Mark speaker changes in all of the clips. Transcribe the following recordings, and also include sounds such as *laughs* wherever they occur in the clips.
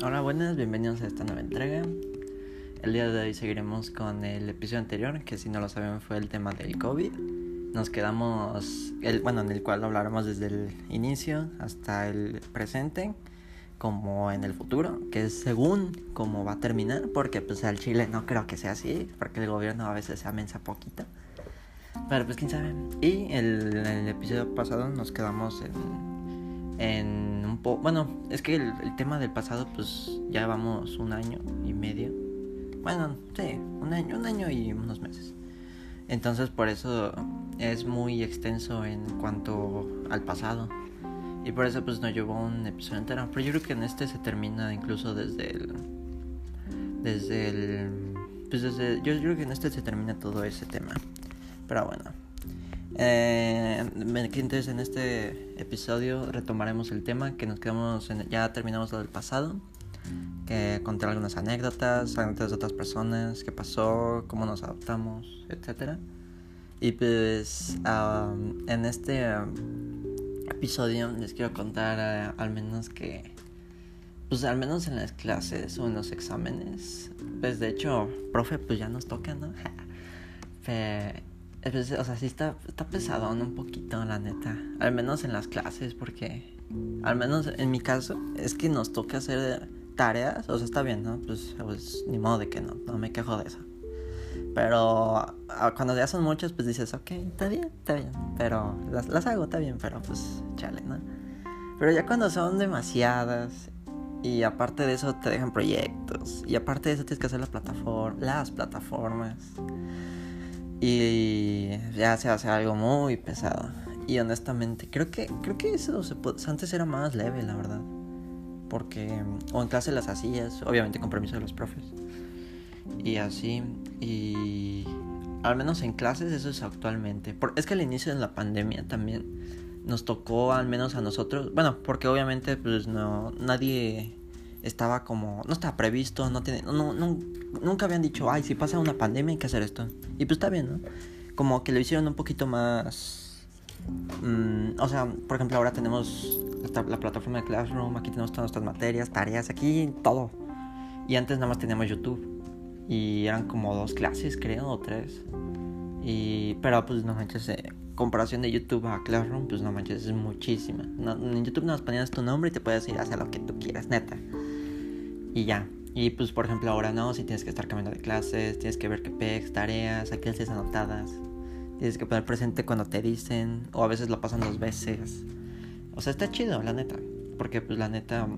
Speaker 1: Hola, buenas, bienvenidos a esta nueva entrega. El día de hoy seguiremos con el episodio anterior, que si no lo saben fue el tema del COVID. Nos quedamos, el, bueno, en el cual hablaremos desde el inicio hasta el presente, como en el futuro, que es según cómo va a terminar, porque pues al Chile no creo que sea así, porque el gobierno a veces se amensa poquito. Pero pues quién sabe. Y el, el episodio pasado nos quedamos en, en Bueno, es que el, tema del pasado pues ya vamos un año y medio. Bueno, sí, un año, un año y unos meses. Entonces por eso es muy extenso en cuanto al pasado. Y por eso pues nos llevó un episodio entero. Pero yo creo que en este se termina incluso desde el... Desde el... Pues desde... Yo creo que en este se termina todo ese tema. Pero bueno. Eh, entonces en este episodio retomaremos el tema que nos quedamos en, ya terminamos lo del pasado que contar algunas anécdotas anécdotas de otras personas qué pasó cómo nos adaptamos etcétera. Y pues um, en este episodio les quiero contar uh, al menos que pues al menos en las clases o en los exámenes pues de hecho profe pues ya nos toca no *laughs* o sea, sí está, está pesadón un poquito, la neta. Al menos en las clases, porque. Al menos en mi caso, es que nos toca hacer tareas. O sea, está bien, ¿no? Pues, pues ni modo de que no, no me quejo de eso. Pero cuando ya son muchas, pues dices, ok, está bien, está bien. Pero las, las hago, está bien, pero pues chale, ¿no? Pero ya cuando son demasiadas y aparte de eso te dejan proyectos. Y aparte de eso tienes que hacer la plataforma, las plataformas. Y ya se hace algo muy pesado. Y honestamente, creo que, creo que eso se puede, antes era más leve, la verdad. Porque, o en clase las hacías, obviamente con permiso de los profes. Y así, y al menos en clases eso es actualmente. es que al inicio de la pandemia también nos tocó, al menos a nosotros, bueno, porque obviamente pues no, nadie estaba como, no estaba previsto, no tiene, no, no, nunca habían dicho, ay, si pasa una pandemia hay que hacer esto. Y pues está bien, ¿no? Como que lo hicieron un poquito más, mmm, o sea, por ejemplo, ahora tenemos la, la, plataforma de Classroom, aquí tenemos todas nuestras materias, tareas, aquí todo. Y antes nada más teníamos YouTube. Y eran como dos clases, creo, o tres. Y, pero pues no manches, eh, comparación de YouTube a Classroom, pues no manches, es muchísima. No, en YouTube más ponías tu nombre y te puedes ir a hacer lo que tú quieras, neta y ya. Y pues por ejemplo ahora no, si tienes que estar cambiando de clases, tienes que ver qué pex, tareas, aquí clases anotadas. Tienes que poner presente cuando te dicen, o a veces lo pasan dos veces. O sea, está chido, la neta. Porque pues la neta,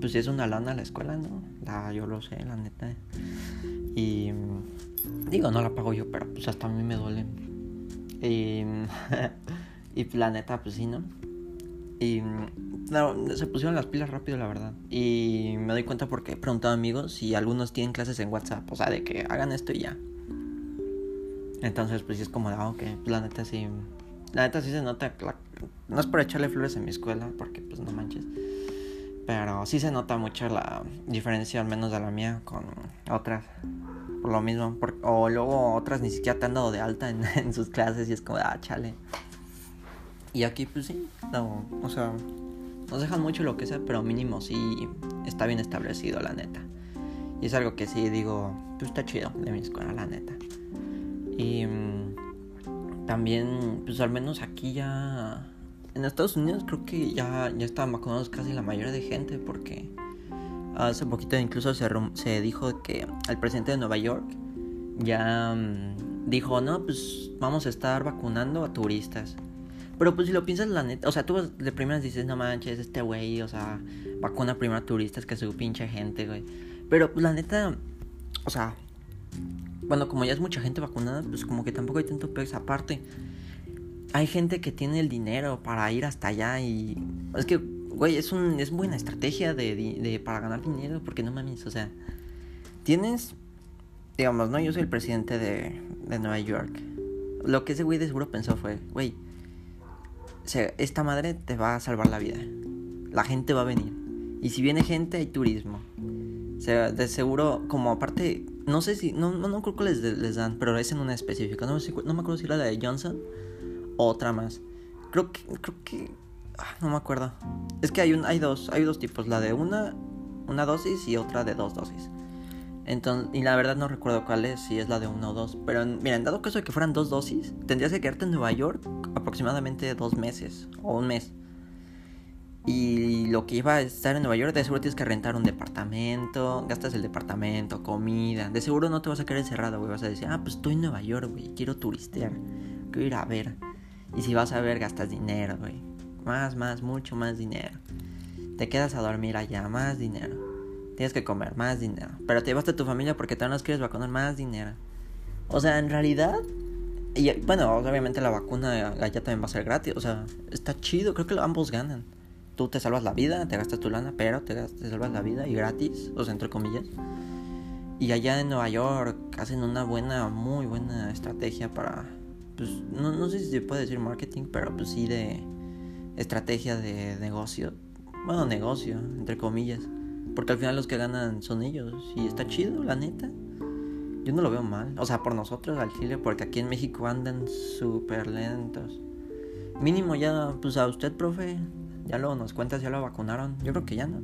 Speaker 1: pues si es una lana la escuela, ¿no? La, yo lo sé, la neta. Y digo, no la pago yo, pero pues hasta a mí me duele. Y, *laughs* y la neta, pues sí, ¿no? Y no, se pusieron las pilas rápido, la verdad. Y me doy cuenta porque he preguntado a amigos si algunos tienen clases en WhatsApp. O sea, de que hagan esto y ya. Entonces, pues sí es como, ah, ok, pues la neta sí. La neta sí se nota. no es por echarle flores en mi escuela, porque pues no manches. Pero sí se nota mucho la diferencia, al menos de la mía, con otras. Por lo mismo. o luego otras ni siquiera te han dado de alta en, *laughs* en sus clases y es como, ah, chale. Y aquí, pues sí, no, o sea, nos dejan mucho lo que sea, pero mínimo sí está bien establecido, la neta. Y es algo que sí digo, pues está chido de mi escuela, la neta. Y mm, también, pues al menos aquí ya. En Estados Unidos creo que ya, ya estaban vacunados casi la mayoría de gente, porque hace poquito incluso se, se dijo que el presidente de Nueva York ya mm, dijo: No, pues vamos a estar vacunando a turistas. Pero pues si lo piensas, la neta, o sea, tú de primeras dices, no manches, este güey, o sea, vacuna primero a turistas que su pinche gente, güey. Pero pues la neta, o sea, bueno, como ya es mucha gente vacunada, pues como que tampoco hay tanto peso. Aparte, hay gente que tiene el dinero para ir hasta allá y... Es que, güey, es, un, es buena estrategia de, de, para ganar dinero, porque no mames, o sea, tienes, digamos, ¿no? Yo soy el presidente de, de Nueva York. Lo que ese güey de seguro pensó fue, güey, esta madre te va a salvar la vida. La gente va a venir. Y si viene gente, hay turismo. O sea, de seguro, como aparte, no sé si, no, no, no creo que les, les dan, pero es en una específica. No, no me acuerdo si era la de Johnson o otra más. Creo que, creo que, ah, no me acuerdo. Es que hay, un, hay dos, hay dos tipos. La de una, una dosis y otra de dos dosis. Entonces, y la verdad no recuerdo cuál es, si es la de uno o dos. Pero miren, dado caso de que fueran dos dosis, tendrías que quedarte en Nueva York aproximadamente dos meses o un mes. Y lo que iba a estar en Nueva York, de seguro tienes que rentar un departamento, gastas el departamento, comida. De seguro no te vas a quedar encerrado, güey. Vas a decir, ah, pues estoy en Nueva York, güey, quiero turistear, quiero ir a ver. Y si vas a ver, gastas dinero, güey. Más, más, mucho más dinero. Te quedas a dormir allá, más dinero. Tienes que comer más dinero. Pero te llevaste a tu familia porque tú no quieres vacunar más dinero. O sea, en realidad. Y bueno, obviamente la vacuna allá también va a ser gratis. O sea, está chido. Creo que ambos ganan. Tú te salvas la vida, te gastas tu lana, pero te, te salvas la vida y gratis. O sea, entre comillas. Y allá en Nueva York hacen una buena, muy buena estrategia para. Pues no, no sé si se puede decir marketing, pero pues sí de estrategia de negocio. Bueno, negocio, entre comillas porque al final los que ganan son ellos. Y está chido, la neta. Yo no lo veo mal. O sea, por nosotros al Chile, porque aquí en México andan súper lentos. Mínimo ya, pues a usted, profe, ya lo nos cuentas, ya lo vacunaron. Yo creo que ya no.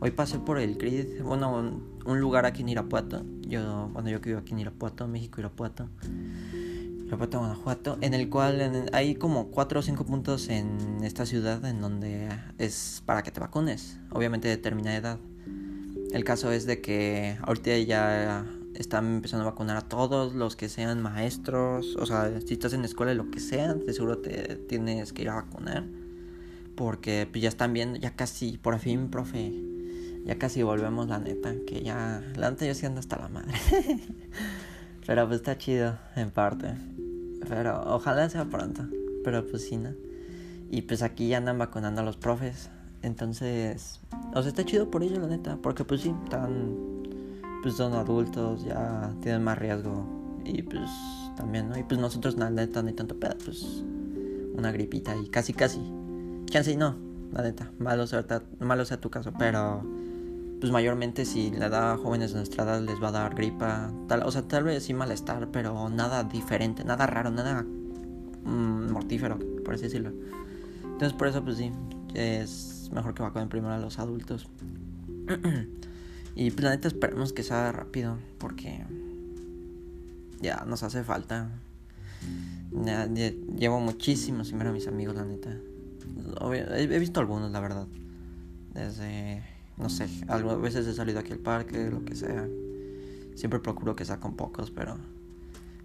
Speaker 1: Hoy pasé por el CRID, bueno, un, lugar aquí en Irapuato. Yo, bueno, yo que vivo aquí en Irapuato, México, Irapuato. Irapuato, Guanajuato, en el cual hay como cuatro o cinco puntos en esta ciudad en donde es para que te vacunes, obviamente de determinada edad. El caso es de que ahorita ya están empezando a vacunar a todos los que sean maestros, o sea, si estás en escuela lo que sea, de seguro te tienes que ir a vacunar, porque pues, ya están viendo, ya casi, por fin, profe, ya casi volvemos la neta, que ya, la neta yo siendo hasta la madre. *laughs* Pero pues está chido, en parte. Pero ojalá sea pronto. Pero pues sí, ¿no? Y pues aquí ya andan vacunando a los profes. Entonces, o sea, está chido por ello, la neta. Porque pues sí, están. Pues son adultos, ya tienen más riesgo. Y pues también, ¿no? Y pues nosotros, la neta, hay tanto pedo. Pues una gripita y casi, casi. Chance y no, la neta. Malo sea, malo sea tu caso, pero pues mayormente si le da a jóvenes de nuestra edad les va a dar gripa, tal, o sea, tal vez sí malestar, pero nada diferente, nada raro, nada mm, mortífero, por así decirlo. Entonces por eso pues sí, es mejor que vacunen primero a los adultos. *clears throat* y pues, esperemos que sea rápido, porque ya nos hace falta. llevo muchísimo sin ver a mis amigos, la neta. he visto algunos, la verdad. Desde no sé, a veces he salido aquí al parque, lo que sea. Siempre procuro que sea con pocos, pero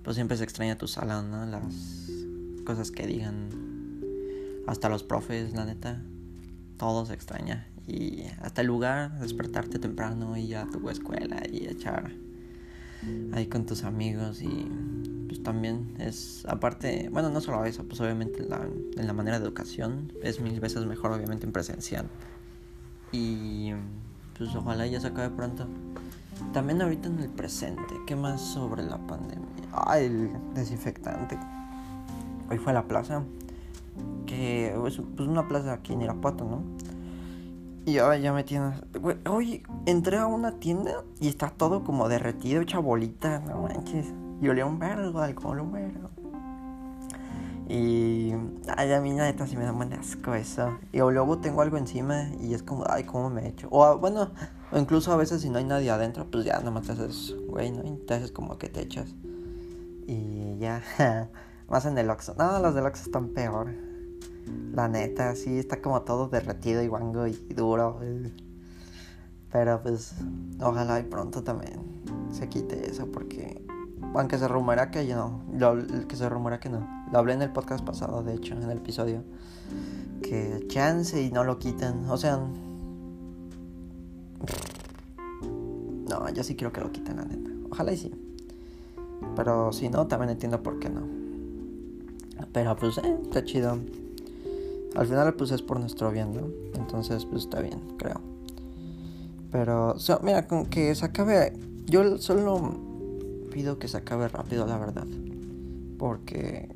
Speaker 1: pues siempre se extraña tu sala, ¿no? Las cosas que digan. Hasta los profes, la neta. Todo se extraña. Y hasta el lugar, despertarte temprano y a tu escuela y echar ahí con tus amigos y pues también es aparte, bueno, no solo eso, pues obviamente la, en la manera de educación es mil veces mejor obviamente en presencial. Y pues ojalá ya se acabe pronto. También ahorita en el presente, ¿qué más sobre la pandemia? Ah, el desinfectante. Hoy fue a la plaza, que es pues una plaza aquí en Irapuato, ¿no? Y ahora ya me tienes... Oye, entré a una tienda y está todo como derretido, hecha bolita, no manches. Y olía un vergo, alcohol, un vergo. Ay, a mí neta sí me da buen asco eso. Y luego tengo algo encima y es como, ay, ¿cómo me he hecho? O bueno, o incluso a veces si no hay nadie adentro, pues ya nomás te haces, güey, ¿no? Y te haces como que te echas. Y ya, *laughs* más en el Oxxo. No, los del Oxxo están peor. La neta, sí, está como todo derretido y guango y duro. Pero pues, ojalá y pronto también se quite eso porque aunque se rumora que no, que se rumora que no. Lo hablé en el podcast pasado, de hecho, en el episodio. Que chance y no lo quitan. O sea... No, yo sí quiero que lo quiten, la neta. Ojalá y sí. Pero si no, también entiendo por qué no. Pero pues, eh, está chido. Al final, pues es por nuestro bien, ¿no? Entonces, pues está bien, creo. Pero, mira, con que se acabe. Yo solo pido que se acabe rápido, la verdad. Porque,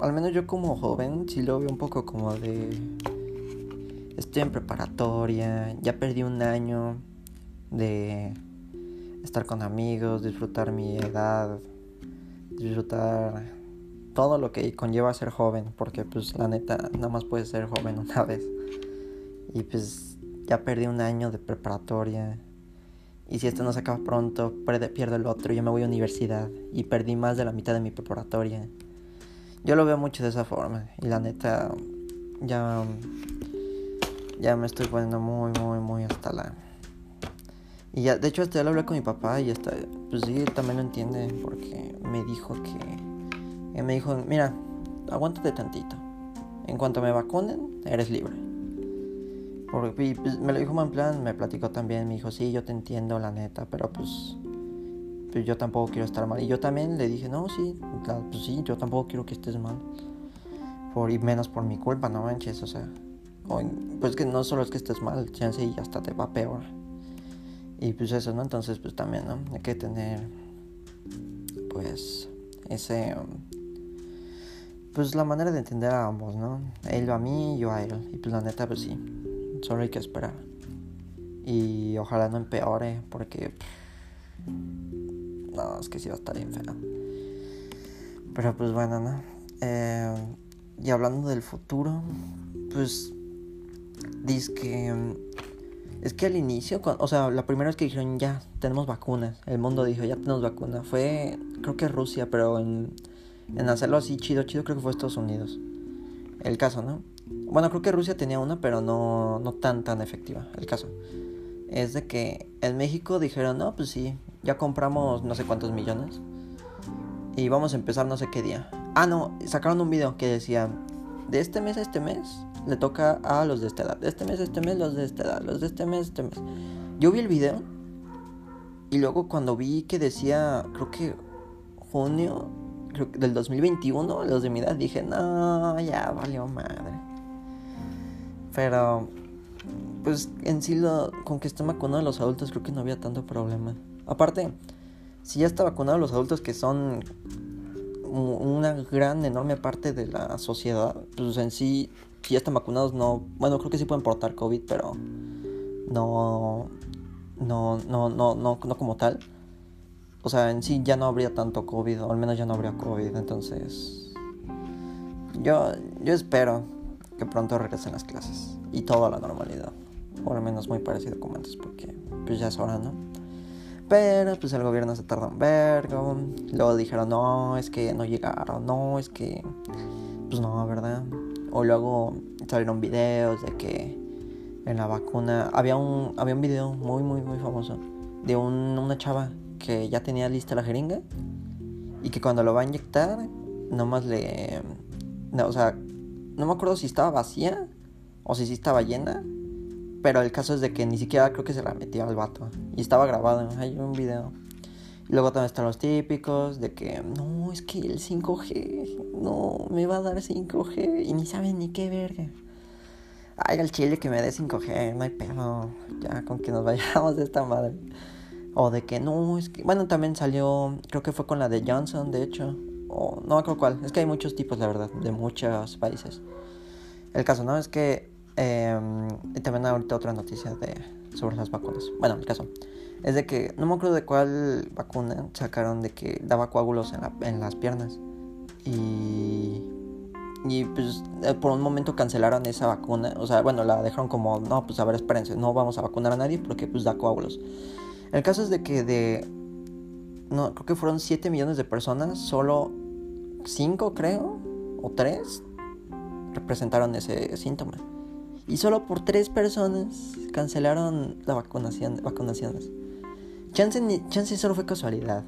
Speaker 1: al menos yo como joven, sí lo veo un poco como de... Estoy en preparatoria, ya perdí un año de estar con amigos, disfrutar mi edad, disfrutar todo lo que conlleva ser joven, porque pues la neta nada más puedes ser joven *laughs* una vez. Y pues ya perdí un año de preparatoria. Y si esto no se acaba pronto, pierdo el otro. Yo me voy a universidad y perdí más de la mitad de mi preparatoria. Yo lo veo mucho de esa forma. Y la neta, ya, ya me estoy poniendo muy, muy, muy hasta la... Y ya, de hecho, hasta ya lo hablé con mi papá y hasta, pues sí, también lo entiende porque me dijo que... me dijo, mira, aguántate tantito. En cuanto me vacunen, eres libre. Porque pues, me lo dijo en plan, me platicó también, me dijo, sí, yo te entiendo, la neta, pero pues, pues yo tampoco quiero estar mal. Y yo también le dije, no, sí, pues sí, yo tampoco quiero que estés mal. Por, y menos por mi culpa, no manches, o sea. pues que no solo es que estés mal, chance y hasta te va peor. Y pues eso, ¿no? Entonces, pues también, ¿no? Hay que tener, pues, ese, pues la manera de entender a ambos, ¿no? Él a mí, yo a él. Y pues la neta, pues sí, Solo hay que esperar. Y ojalá no empeore porque... no, es que sí va a estar bien. Pero pues bueno, ¿no? Eh, y hablando del futuro, pues... Dice que... Es que al inicio, o sea, la primera vez que dijeron ya, tenemos vacunas, el mundo dijo ya tenemos vacuna, fue, creo que Rusia, pero en, en hacerlo así chido, chido, creo que fue Estados Unidos. El caso, ¿no? Bueno, creo que Rusia tenía una, pero no, no tan tan efectiva. El caso es de que en México dijeron, no, pues sí, ya compramos no sé cuántos millones. Y vamos a empezar no sé qué día. Ah, no, sacaron un video que decía, de este mes a este mes le toca a los de esta edad. De este mes a este mes los de esta edad. Los de este mes a este mes. Yo vi el video y luego cuando vi que decía, creo que junio creo que del 2021, los de mi edad, dije, no, ya valió madre. Pero, pues en sí, lo, con que estén vacunados los adultos, creo que no había tanto problema. Aparte, si ya está vacunado los adultos que son una gran, enorme parte de la sociedad, pues en sí, si ya están vacunados, no. Bueno, creo que sí pueden portar COVID, pero no. No, no, no, no, no como tal. O sea, en sí ya no habría tanto COVID, o al menos ya no habría COVID, entonces. Yo, yo espero que pronto regresen las clases y todo a la normalidad. O al menos muy parecido como antes, porque pues ya es hora, ¿no? Pero pues el gobierno se tardó un vergo. Luego dijeron, no, es que no llegaron, no, es que. Pues no, ¿verdad? O luego salieron videos de que en la vacuna. Había un, había un video muy, muy, muy famoso de una chava que ya tenía lista la jeringa y que cuando lo va a inyectar, nomás le. No, o sea, no me acuerdo si estaba vacía o si sí estaba llena. Pero el caso es de que ni siquiera creo que se la metió al vato. Y estaba grabado, hay un video. Y luego también están los típicos de que, no, es que el 5G, no, me va a dar 5G y ni saben ni qué verga. Ay, al chile que me dé 5G, no hay pedo. Ya con que nos *laughs* vayamos de esta madre. O de que no, es que. Bueno, también salió, creo que fue con la de Johnson, de hecho o no creo cuál, es que hay muchos tipos, la verdad, de muchos países. El caso, ¿no? Es que eh, también ahorita otra noticia de, sobre las vacunas. Bueno, el caso es de que no me acuerdo de cuál vacuna sacaron de que daba coágulos en, la, en las piernas. Y, y pues eh, por un momento cancelaron esa vacuna. O sea, bueno, la dejaron como, no, pues a ver, espérense, no vamos a vacunar a nadie porque pues da coágulos. El caso es de que de no, creo que fueron 7 millones de personas, solo 5 creo, o 3, representaron ese síntoma. Y solo por 3 personas cancelaron la vacunación, vacunaciones. Chance, chance solo fue casualidad.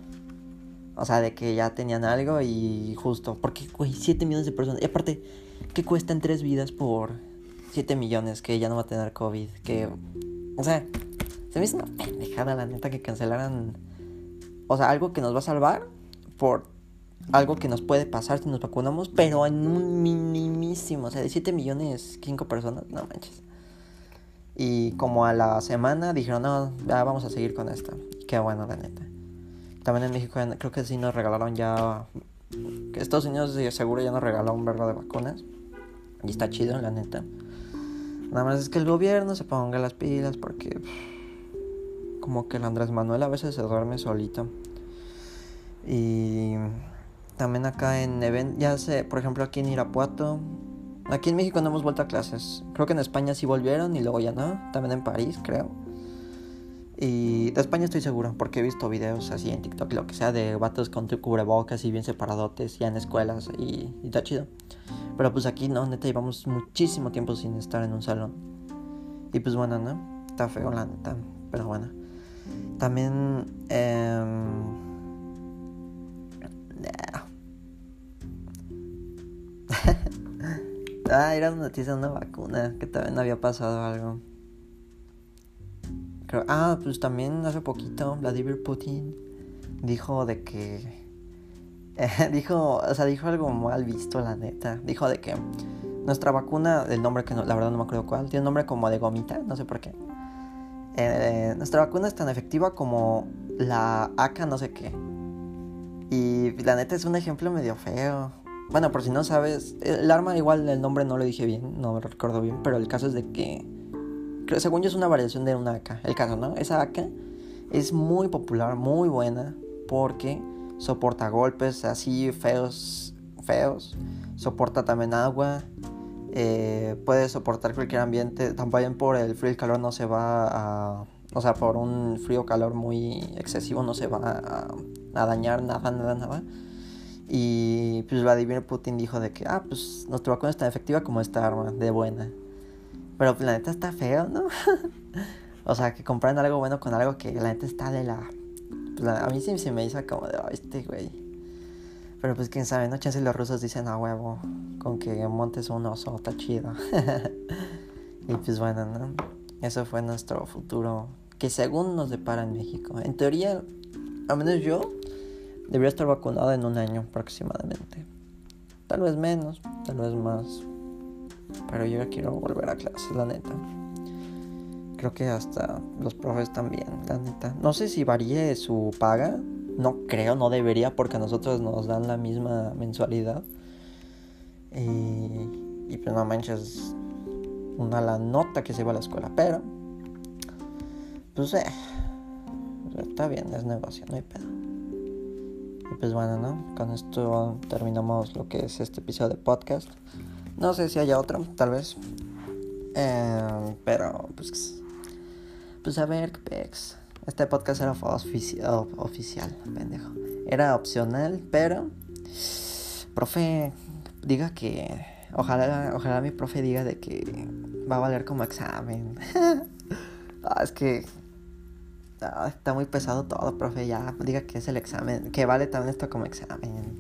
Speaker 1: O sea, de que ya tenían algo y justo. Porque, güey, 7 millones de personas. Y aparte, ¿qué cuestan 3 vidas por 7 millones que ya no va a tener COVID? Que, o sea, se me hizo una pendejada la neta que cancelaran o sea, algo que nos va a salvar por algo que nos puede pasar si nos vacunamos, pero en un minimísimo, o sea, de 7 millones, 5 personas, no manches. Y como a la semana dijeron, no, ya vamos a seguir con esto. Qué bueno, la neta. También en México creo que sí nos regalaron ya... Que Estados Unidos seguro ya nos regaló un verbo de vacunas. Y está chido, la neta. Nada más es que el gobierno se ponga las pilas porque como que el Andrés Manuel a veces se duerme solito. Y también acá en event, ya sé, por ejemplo aquí en Irapuato, Aquí en México no hemos vuelto a clases. Creo que en España sí volvieron y luego ya no. También en París, creo. Y de España estoy seguro, porque he visto videos así en TikTok, lo que sea, de vatos con cubrebocas y bien separadotes, ya en escuelas, y, y está chido. Pero pues aquí no, neta, llevamos muchísimo tiempo sin estar en un salón. Y pues bueno, ¿no? Está feo la neta, pero bueno. También... Eh, ah, era una noticia de una vacuna, que también había pasado algo ah, pues también hace poquito Vladimir Putin dijo de que... *laughs* dijo, o sea, dijo algo mal visto, la neta. Dijo de que nuestra vacuna, el nombre que no, la verdad no me acuerdo cuál, tiene un nombre como de gomita, no sé por qué. Eh, nuestra vacuna es tan efectiva como la AK no sé qué. Y la neta es un ejemplo medio feo. Bueno, por si no sabes, el arma igual el nombre no lo dije bien, no me recuerdo bien, pero el caso es de que según yo es una variación de una AK. El caso, ¿no? Esa AK es muy popular, muy buena, porque soporta golpes así feos, feos. Soporta también agua. Eh, puede soportar cualquier ambiente. También por el frío y el calor no se va a... O sea, por un frío calor muy excesivo no se va a, a dañar nada, nada, nada. Y pues Vladimir Putin dijo de que, ah, pues nuestra vacuna es tan efectiva como esta arma, de buena. Pero la neta está feo, ¿no? *laughs* o sea, que compran algo bueno con algo que la neta está de la... Pues, a mí sí se me hizo como de, este güey. Pero pues quién sabe, ¿no? Chance los rusos dicen a huevo, con que montes un oso, está chido. *laughs* y pues bueno, ¿no? Eso fue nuestro futuro, que según nos depara en México. En teoría, al menos yo, debería estar vacunado en un año aproximadamente. Tal vez menos, tal vez más. Pero yo ya quiero volver a clases, la neta. Creo que hasta los profes también, la neta. No sé si varíe su paga. No creo, no debería, porque a nosotros nos dan la misma mensualidad. Y, y pues no manches, una la nota que se va a la escuela. Pero, pues eh, está bien, es negocio, no hay pedo. Pues bueno, ¿no? Con esto terminamos lo que es este episodio de podcast. No sé si haya otro, tal vez. Eh, pero, pues. Pues a ver, pex. Este podcast era oficial, oficial, pendejo. Era opcional, pero. Profe, diga que. Ojalá, ojalá mi profe diga de que va a valer como examen. *laughs* ah, es que. Está muy pesado todo, profe. Ya, diga que es el examen. Que vale también esto como examen.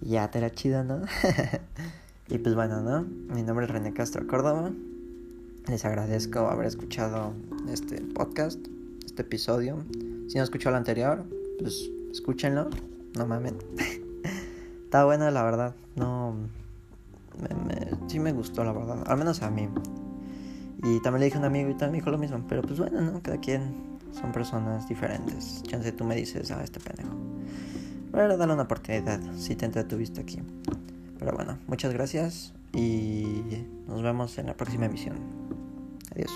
Speaker 1: Ya, te era chido, ¿no? *laughs* Y pues bueno, ¿no? Mi nombre es René Castro Córdoba. Les agradezco haber escuchado este podcast, este episodio. Si no escuchó el anterior, pues escúchenlo. No mames. *laughs* Está bueno, la verdad. No. sí me gustó, la verdad. Al menos a mí. Y también le dije a un amigo y también me dijo lo mismo. Pero pues bueno, ¿no? Cada quien son personas diferentes. Chance tú me dices, ah, este pendejo. Pero dale una oportunidad si te entretuviste aquí. Pero bueno, muchas gracias y nos vemos en la próxima emisión. Adiós.